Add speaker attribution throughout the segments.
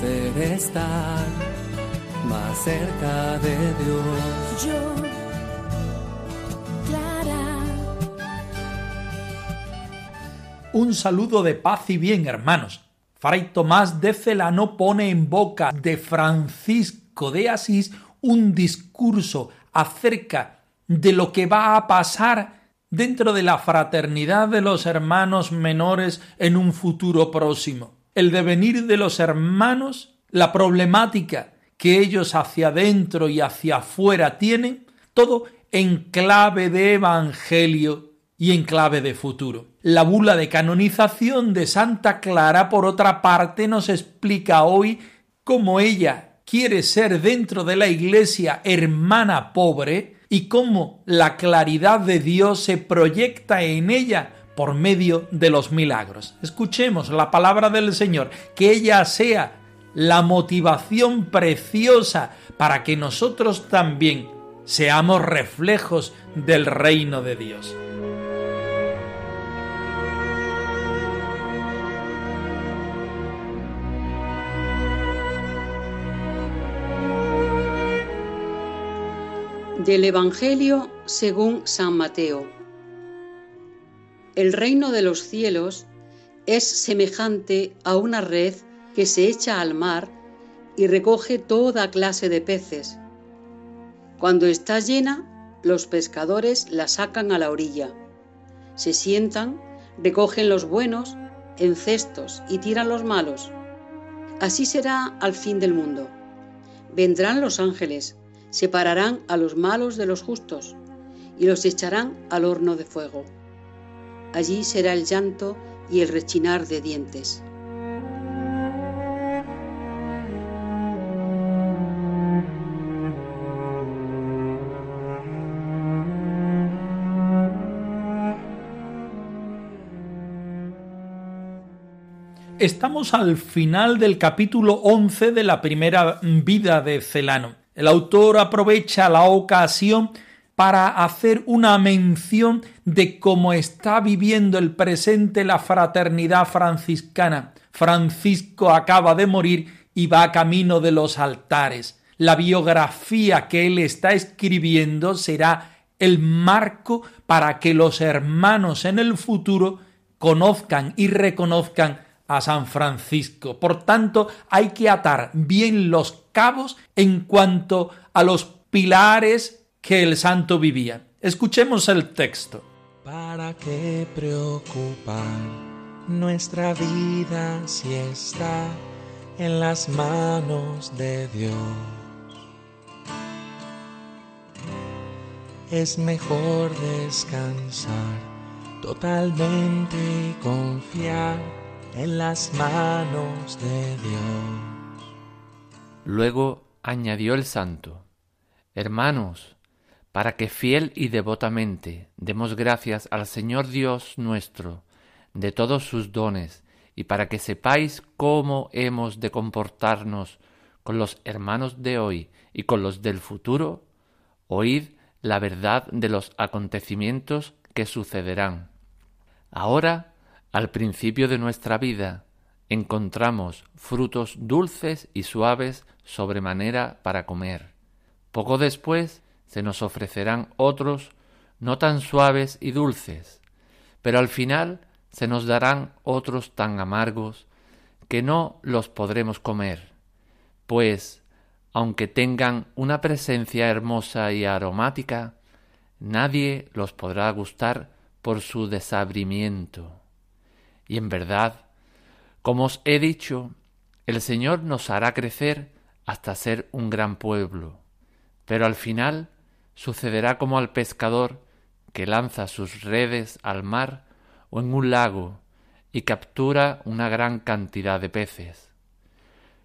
Speaker 1: poder estar más cerca de Dios.
Speaker 2: Yo, Clara.
Speaker 3: Un saludo de paz y bien, hermanos. Fray Tomás de Celano pone en boca de Francisco de Asís un discurso acerca de lo que va a pasar dentro de la fraternidad de los hermanos menores en un futuro próximo. El devenir de los hermanos, la problemática que ellos hacia adentro y hacia afuera tienen, todo en clave de evangelio y en clave de futuro. La bula de canonización de Santa Clara, por otra parte, nos explica hoy cómo ella quiere ser dentro de la Iglesia hermana pobre y cómo la claridad de Dios se proyecta en ella por medio de los milagros. Escuchemos la palabra del Señor, que ella sea la motivación preciosa para que nosotros también seamos reflejos del reino de Dios.
Speaker 4: Del Evangelio según San Mateo. El reino de los cielos es semejante a una red que se echa al mar y recoge toda clase de peces. Cuando está llena, los pescadores la sacan a la orilla. Se sientan, recogen los buenos en cestos y tiran los malos. Así será al fin del mundo. Vendrán los ángeles separarán a los malos de los justos y los echarán al horno de fuego. Allí será el llanto y el rechinar de dientes.
Speaker 3: Estamos al final del capítulo 11 de la primera vida de Celano. El autor aprovecha la ocasión para hacer una mención de cómo está viviendo el presente la fraternidad franciscana. Francisco acaba de morir y va camino de los altares. La biografía que él está escribiendo será el marco para que los hermanos en el futuro conozcan y reconozcan a San Francisco. Por tanto, hay que atar bien los cabos en cuanto a los pilares que el santo vivía. Escuchemos el texto.
Speaker 1: ¿Para qué preocupar nuestra vida si está en las manos de Dios? Es mejor descansar totalmente y confiar en las manos de Dios.
Speaker 5: Luego añadió el santo, Hermanos, para que fiel y devotamente demos gracias al Señor Dios nuestro de todos sus dones, y para que sepáis cómo hemos de comportarnos con los hermanos de hoy y con los del futuro, oíd la verdad de los acontecimientos que sucederán. Ahora al principio de nuestra vida encontramos frutos dulces y suaves sobremanera para comer. Poco después se nos ofrecerán otros no tan suaves y dulces, pero al final se nos darán otros tan amargos que no los podremos comer, pues, aunque tengan una presencia hermosa y aromática, nadie los podrá gustar por su desabrimiento. Y en verdad, como os he dicho, el Señor nos hará crecer hasta ser un gran pueblo. Pero al final sucederá como al pescador que lanza sus redes al mar o en un lago y captura una gran cantidad de peces.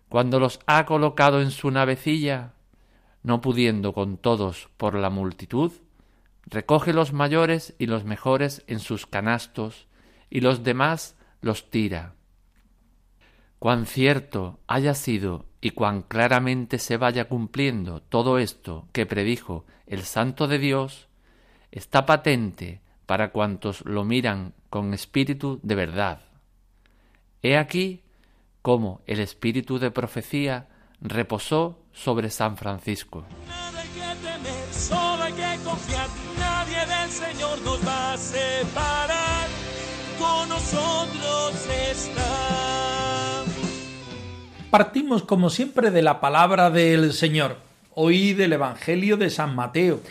Speaker 5: Cuando los ha colocado en su navecilla, no pudiendo con todos por la multitud, recoge los mayores y los mejores en sus canastos y los demás los tira. Cuán cierto haya sido y cuán claramente se vaya cumpliendo todo esto que predijo el Santo de Dios, está patente para cuantos lo miran con espíritu de verdad. He aquí cómo el espíritu de profecía reposó sobre San Francisco.
Speaker 3: Partimos como siempre de la palabra del Señor. Hoy del Evangelio de San Mateo,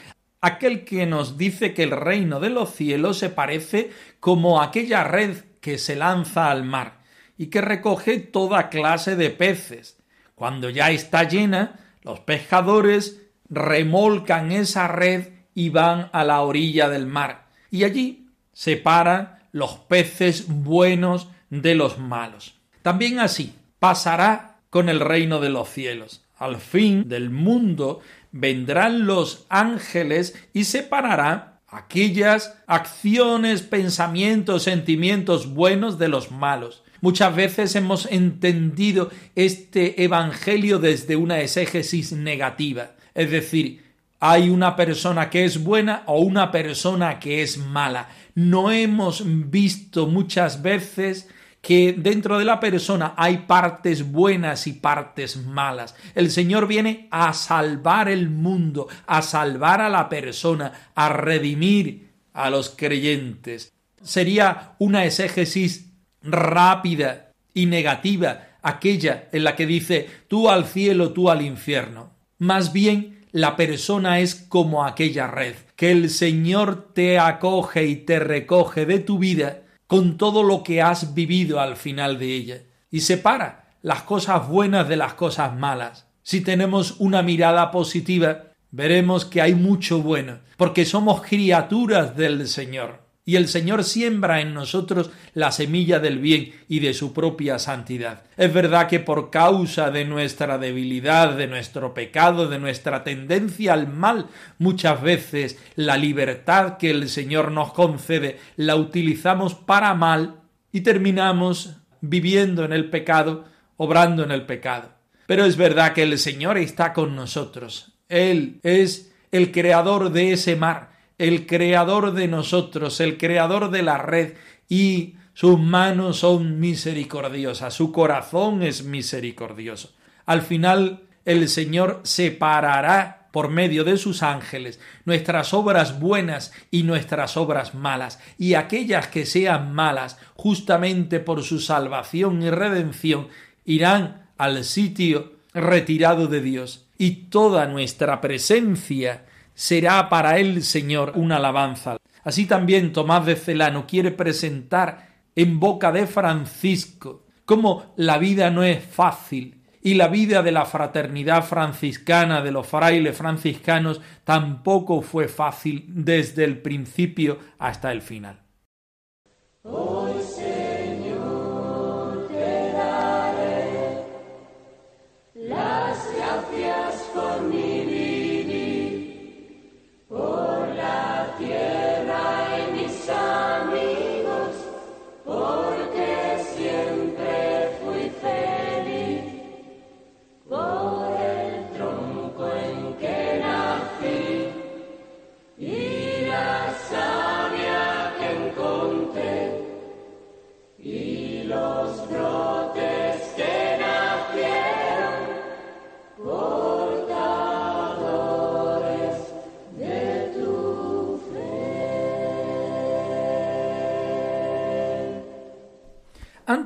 Speaker 3: aquel que nos dice que el reino de los cielos se parece como aquella red que se lanza al mar y que recoge toda clase de peces. Cuando ya está llena, los pescadores remolcan esa red y van a la orilla del mar, y allí separan los peces buenos de los malos. También así pasará con el reino de los cielos. Al fin del mundo vendrán los ángeles y separarán aquellas acciones, pensamientos, sentimientos buenos de los malos. Muchas veces hemos entendido este Evangelio desde una exégesis negativa, es decir, hay una persona que es buena o una persona que es mala. No hemos visto muchas veces que dentro de la persona hay partes buenas y partes malas. El Señor viene a salvar el mundo, a salvar a la persona, a redimir a los creyentes. Sería una exégesis rápida y negativa aquella en la que dice tú al cielo, tú al infierno. Más bien la persona es como aquella red, que el Señor te acoge y te recoge de tu vida con todo lo que has vivido al final de ella y separa las cosas buenas de las cosas malas. Si tenemos una mirada positiva, veremos que hay mucho bueno, porque somos criaturas del Señor y el Señor siembra en nosotros la semilla del bien y de su propia santidad. Es verdad que por causa de nuestra debilidad, de nuestro pecado, de nuestra tendencia al mal, muchas veces la libertad que el Señor nos concede la utilizamos para mal y terminamos viviendo en el pecado, obrando en el pecado. Pero es verdad que el Señor está con nosotros. Él es el creador de ese mar el creador de nosotros, el creador de la red, y sus manos son misericordiosas, su corazón es misericordioso. Al final el Señor separará por medio de sus ángeles nuestras obras buenas y nuestras obras malas, y aquellas que sean malas, justamente por su salvación y redención, irán al sitio retirado de Dios, y toda nuestra presencia será para el Señor una alabanza. Así también Tomás de Celano quiere presentar en boca de Francisco cómo la vida no es fácil y la vida de la fraternidad franciscana, de los frailes franciscanos, tampoco fue fácil desde el principio hasta el final.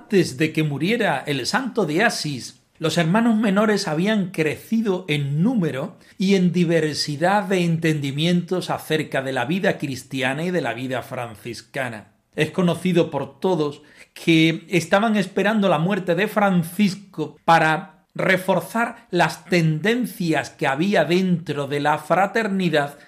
Speaker 3: Antes de que muriera el santo de Asís, los hermanos menores habían crecido en número y en diversidad de entendimientos acerca de la vida cristiana y de la vida franciscana. Es conocido por todos que estaban esperando la muerte de Francisco para reforzar las tendencias que había dentro de la fraternidad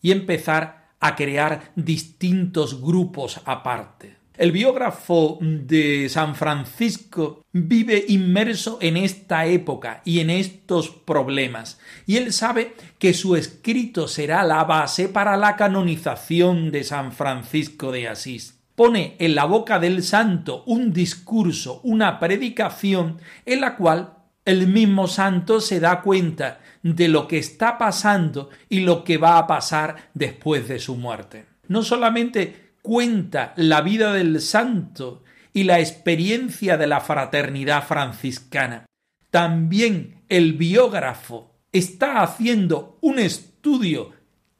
Speaker 3: y empezar a crear distintos grupos aparte. El biógrafo de San Francisco vive inmerso en esta época y en estos problemas, y él sabe que su escrito será la base para la canonización de San Francisco de Asís. Pone en la boca del santo un discurso, una predicación, en la cual el mismo santo se da cuenta de lo que está pasando y lo que va a pasar después de su muerte. No solamente cuenta la vida del santo y la experiencia de la fraternidad franciscana. También el biógrafo está haciendo un estudio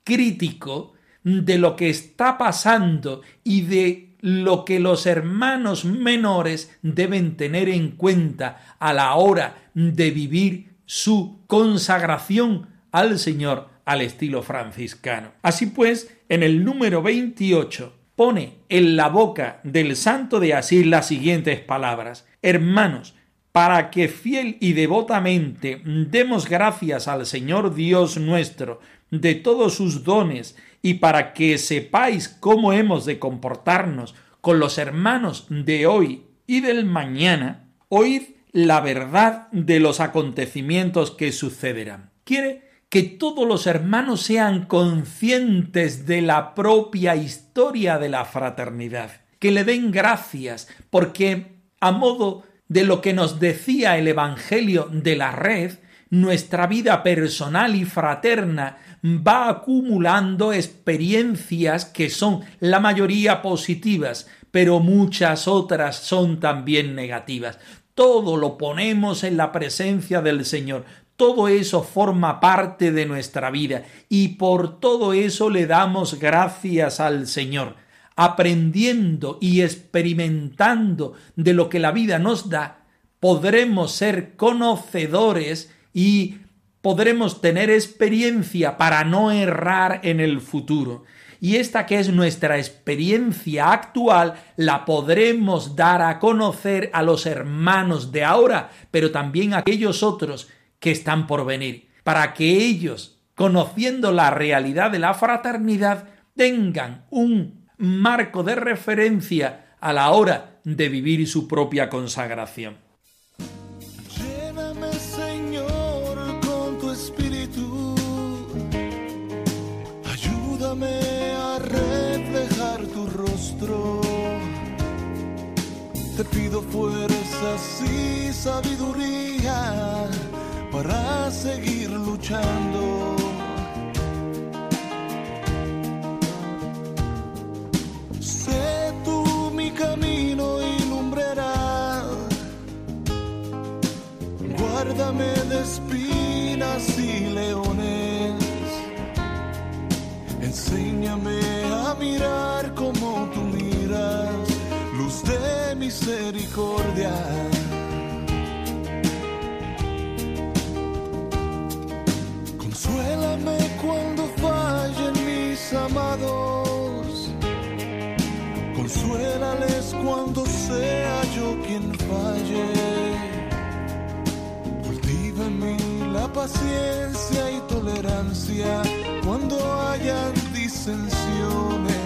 Speaker 3: crítico de lo que está pasando y de lo que los hermanos menores deben tener en cuenta a la hora de vivir su consagración al Señor al estilo franciscano. Así pues, en el número 28 pone en la boca del santo de Asís las siguientes palabras. Hermanos, para que fiel y devotamente demos gracias al Señor Dios nuestro de todos sus dones y para que sepáis cómo hemos de comportarnos con los hermanos de hoy y del mañana, oíd la verdad de los acontecimientos que sucederán. Quiere que todos los hermanos sean conscientes de la propia historia de la fraternidad, que le den gracias, porque a modo de lo que nos decía el Evangelio de la red, nuestra vida personal y fraterna va acumulando experiencias que son la mayoría positivas, pero muchas otras son también negativas. Todo lo ponemos en la presencia del Señor, todo eso forma parte de nuestra vida y por todo eso le damos gracias al Señor, aprendiendo y experimentando de lo que la vida nos da, podremos ser conocedores y podremos tener experiencia para no errar en el futuro. Y esta que es nuestra experiencia actual la podremos dar a conocer a los hermanos de ahora, pero también a aquellos otros que están por venir, para que ellos, conociendo la realidad de la fraternidad, tengan un marco de referencia a la hora de vivir su propia consagración.
Speaker 2: Señor, con tu espíritu. Ayúdame a reflejar tu rostro. Te pido fuerzas y sabiduría seguir luchando. Sé tú mi camino y lumbrera. Guárdame de espinas y leones. Enséñame a mirar como tú miras, luz de misericordia. Cuando fallen mis amados. Consuélales cuando sea yo quien falle. Cultiva en mí la paciencia y tolerancia cuando hayan disensiones.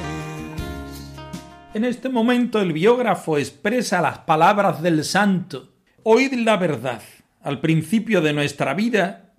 Speaker 3: En este momento el biógrafo expresa las palabras del santo. Oíd la verdad. Al principio de nuestra vida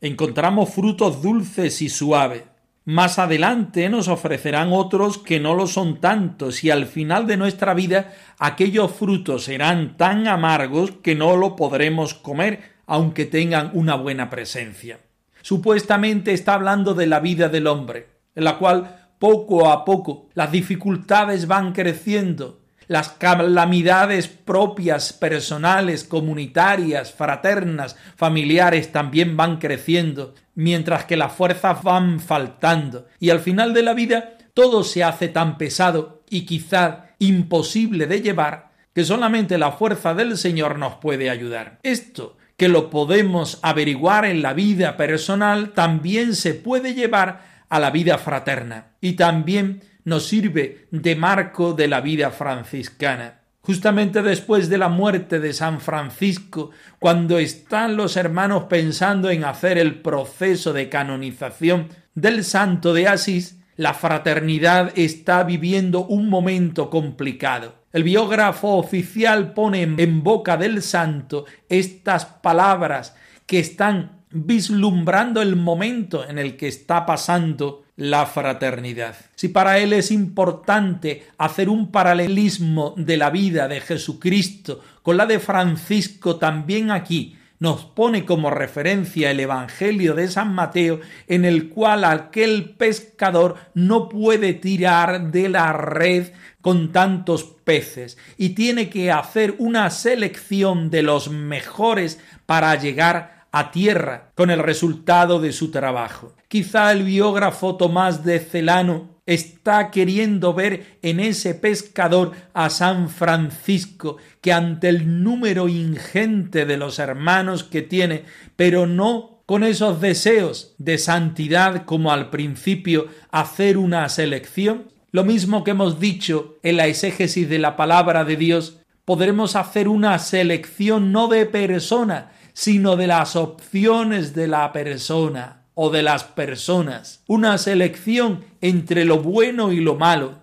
Speaker 3: encontramos frutos dulces y suaves. Más adelante nos ofrecerán otros que no lo son tantos y al final de nuestra vida aquellos frutos serán tan amargos que no lo podremos comer aunque tengan una buena presencia. Supuestamente está hablando de la vida del hombre, en la cual poco a poco las dificultades van creciendo, las calamidades propias, personales, comunitarias, fraternas, familiares también van creciendo, mientras que las fuerzas van faltando. Y al final de la vida todo se hace tan pesado y quizá imposible de llevar que solamente la fuerza del Señor nos puede ayudar. Esto que lo podemos averiguar en la vida personal también se puede llevar a la vida fraterna y también nos sirve de marco de la vida franciscana. Justamente después de la muerte de San Francisco, cuando están los hermanos pensando en hacer el proceso de canonización del santo de Asís, la fraternidad está viviendo un momento complicado. El biógrafo oficial pone en boca del santo estas palabras que están vislumbrando el momento en el que está pasando la fraternidad. Si para él es importante hacer un paralelismo de la vida de Jesucristo con la de Francisco, también aquí nos pone como referencia el Evangelio de San Mateo, en el cual aquel pescador no puede tirar de la red con tantos peces y tiene que hacer una selección de los mejores para llegar a tierra con el resultado de su trabajo. Quizá el biógrafo Tomás de Celano está queriendo ver en ese pescador a San Francisco, que ante el número ingente de los hermanos que tiene, pero no con esos deseos de santidad como al principio hacer una selección, lo mismo que hemos dicho en la exégesis de la palabra de Dios, podremos hacer una selección no de persona, sino de las opciones de la persona o de las personas, una selección entre lo bueno y lo malo,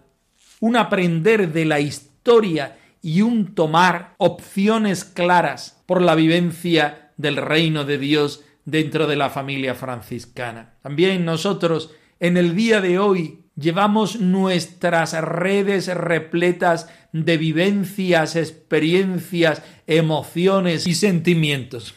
Speaker 3: un aprender de la historia y un tomar opciones claras por la vivencia del reino de Dios dentro de la familia franciscana. También nosotros en el día de hoy llevamos nuestras redes repletas de vivencias, experiencias, emociones y sentimientos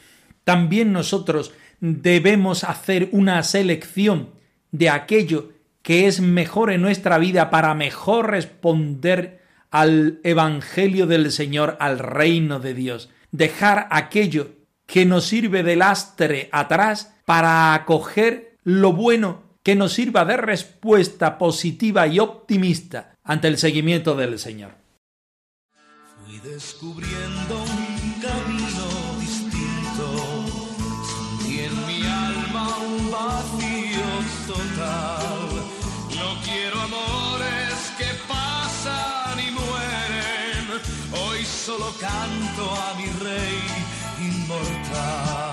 Speaker 3: también nosotros debemos hacer una selección de aquello que es mejor en nuestra vida para mejor responder al Evangelio del Señor, al reino de Dios. Dejar aquello que nos sirve de lastre atrás para acoger lo bueno que nos sirva de respuesta positiva y optimista ante el seguimiento del Señor.
Speaker 2: Fui descubriendo un camino No quiero amores que pasan y mueren. Hoy solo canto a mi rey inmortal.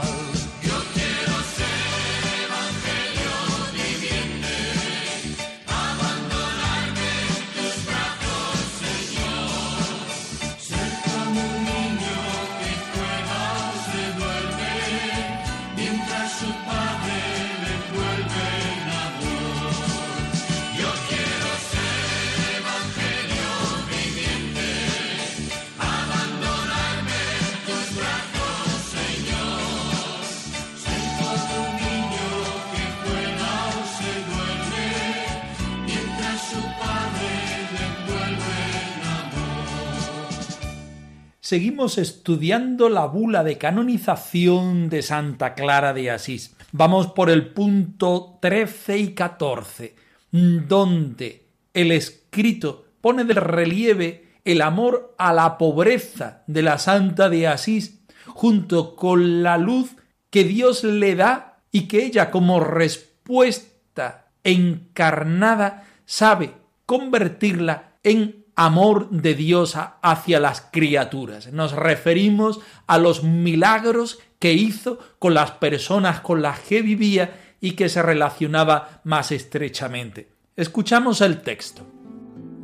Speaker 3: Seguimos estudiando la bula de canonización de Santa Clara de Asís. Vamos por el punto 13 y 14, donde el escrito pone de relieve el amor a la pobreza de la Santa de Asís, junto con la luz que Dios le da y que ella como respuesta encarnada sabe convertirla en amor de Dios hacia las criaturas. Nos referimos a los milagros que hizo con las personas con las que vivía y que se relacionaba más estrechamente. Escuchamos el texto.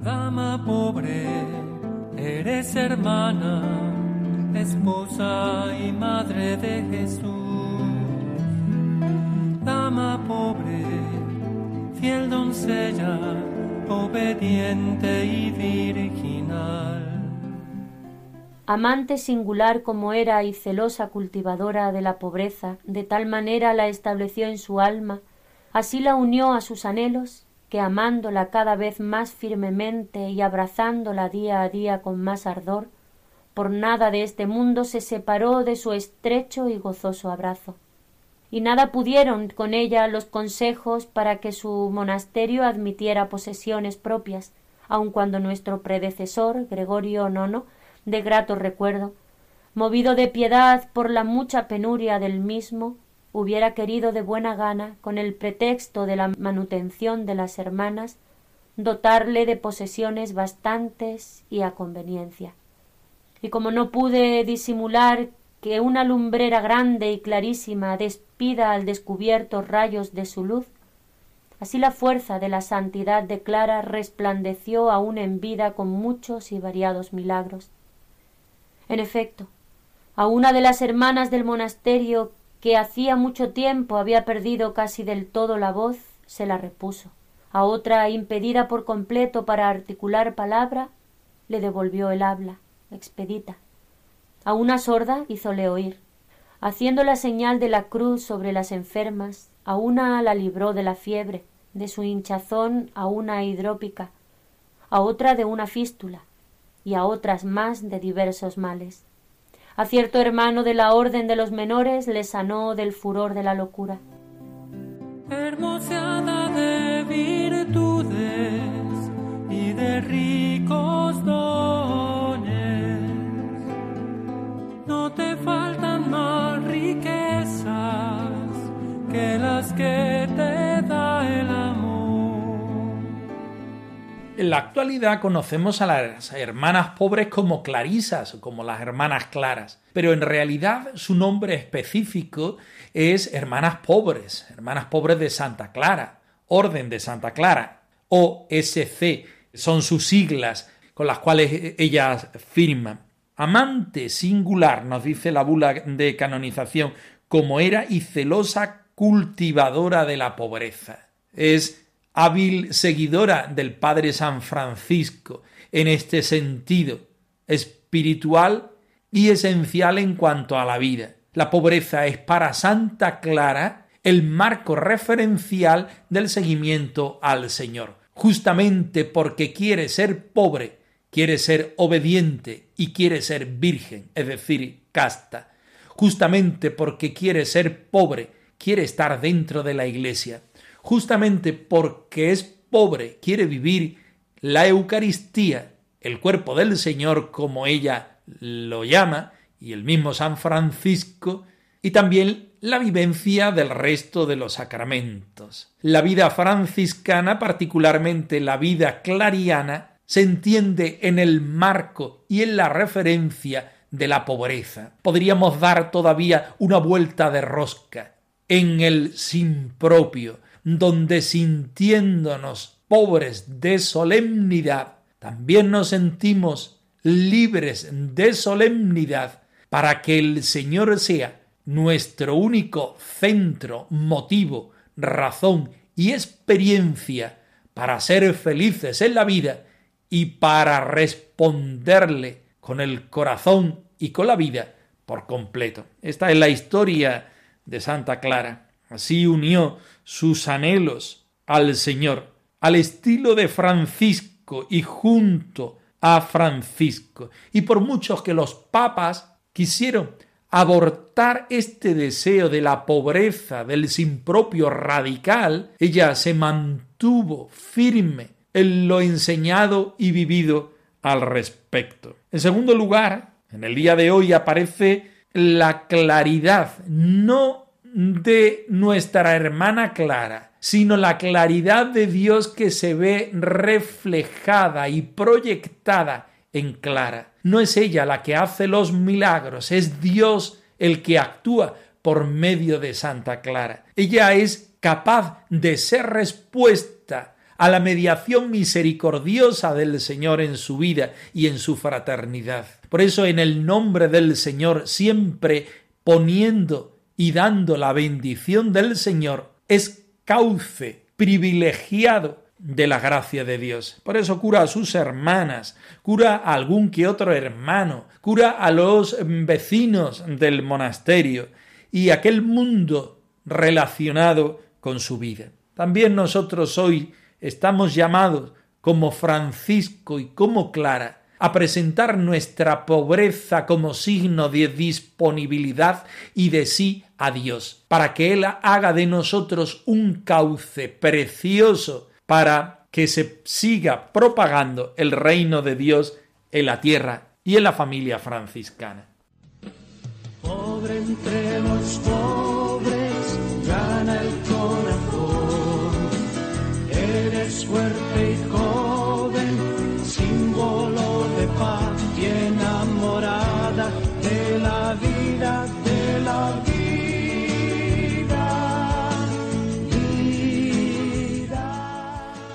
Speaker 6: Dama pobre, eres hermana, esposa y madre de Jesús. Dama pobre, fiel doncella, obediente y.
Speaker 7: Amante singular como era y celosa cultivadora de la pobreza, de tal manera la estableció en su alma, así la unió a sus anhelos, que amándola cada vez más firmemente y abrazándola día a día con más ardor, por nada de este mundo se separó de su estrecho y gozoso abrazo y nada pudieron con ella los consejos para que su monasterio admitiera posesiones propias, aun cuando nuestro predecesor, Gregorio IX, de grato recuerdo, movido de piedad por la mucha penuria del mismo, hubiera querido de buena gana, con el pretexto de la manutención de las hermanas, dotarle de posesiones bastantes y a conveniencia. Y como no pude disimular que una lumbrera grande y clarísima despida al descubierto rayos de su luz, Así la fuerza de la santidad de Clara resplandeció aún en vida con muchos y variados milagros. En efecto, a una de las hermanas del monasterio que hacía mucho tiempo había perdido casi del todo la voz, se la repuso. A otra, impedida por completo para articular palabra, le devolvió el habla, expedita. A una sorda hízole oír. Haciendo la señal de la cruz sobre las enfermas, a una la libró de la fiebre, de su hinchazón a una hidrópica, a otra de una fístula, y a otras más de diversos males. A cierto hermano de la orden de los menores le sanó del furor de la locura.
Speaker 6: De y de ricos te faltan más riquezas que las que te da el amor.
Speaker 3: En la actualidad conocemos a las hermanas pobres como clarisas o como las hermanas claras, pero en realidad su nombre específico es hermanas pobres, hermanas pobres de Santa Clara, Orden de Santa Clara, o SC, son sus siglas con las cuales ellas firman. Amante singular, nos dice la bula de canonización, como era y celosa cultivadora de la pobreza. Es hábil seguidora del Padre San Francisco en este sentido espiritual y esencial en cuanto a la vida. La pobreza es para Santa Clara el marco referencial del seguimiento al Señor. Justamente porque quiere ser pobre, quiere ser obediente y quiere ser virgen, es decir, casta. Justamente porque quiere ser pobre, quiere estar dentro de la iglesia justamente porque es pobre, quiere vivir la Eucaristía, el cuerpo del Señor como ella lo llama, y el mismo San Francisco, y también la vivencia del resto de los sacramentos. La vida franciscana, particularmente la vida clariana, se entiende en el marco y en la referencia de la pobreza. Podríamos dar todavía una vuelta de rosca en el sin propio, donde sintiéndonos pobres de solemnidad, también nos sentimos libres de solemnidad para que el Señor sea nuestro único centro, motivo, razón y experiencia para ser felices en la vida y para responderle con el corazón y con la vida por completo. Esta es la historia de Santa Clara. Así unió sus anhelos al Señor, al estilo de Francisco y junto a Francisco. Y por muchos que los papas quisieron abortar este deseo de la pobreza, del sin propio radical, ella se mantuvo firme en lo enseñado y vivido al respecto. En segundo lugar, en el día de hoy aparece la claridad, no de nuestra hermana Clara, sino la claridad de Dios que se ve reflejada y proyectada en Clara. No es ella la que hace los milagros, es Dios el que actúa por medio de Santa Clara. Ella es capaz de ser respuesta a la mediación misericordiosa del Señor en su vida y en su fraternidad. Por eso en el nombre del Señor siempre poniendo y dando la bendición del Señor es cauce privilegiado de la gracia de Dios. Por eso cura a sus hermanas, cura a algún que otro hermano, cura a los vecinos del monasterio y aquel mundo relacionado con su vida. También nosotros hoy estamos llamados como Francisco y como Clara a presentar nuestra pobreza como signo de disponibilidad y de sí a Dios, para que Él haga de nosotros un cauce precioso para que se siga propagando el reino de Dios en la tierra y en la familia franciscana.
Speaker 2: Pobre entre los fuerte y joven, símbolo paz y enamorada de la vida, de la vida,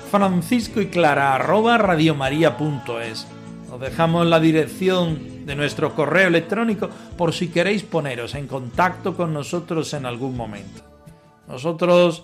Speaker 3: francisco y clara arroba radiomaria.es. Os dejamos la dirección de nuestro correo electrónico por si queréis poneros en contacto con nosotros en algún momento. Nosotros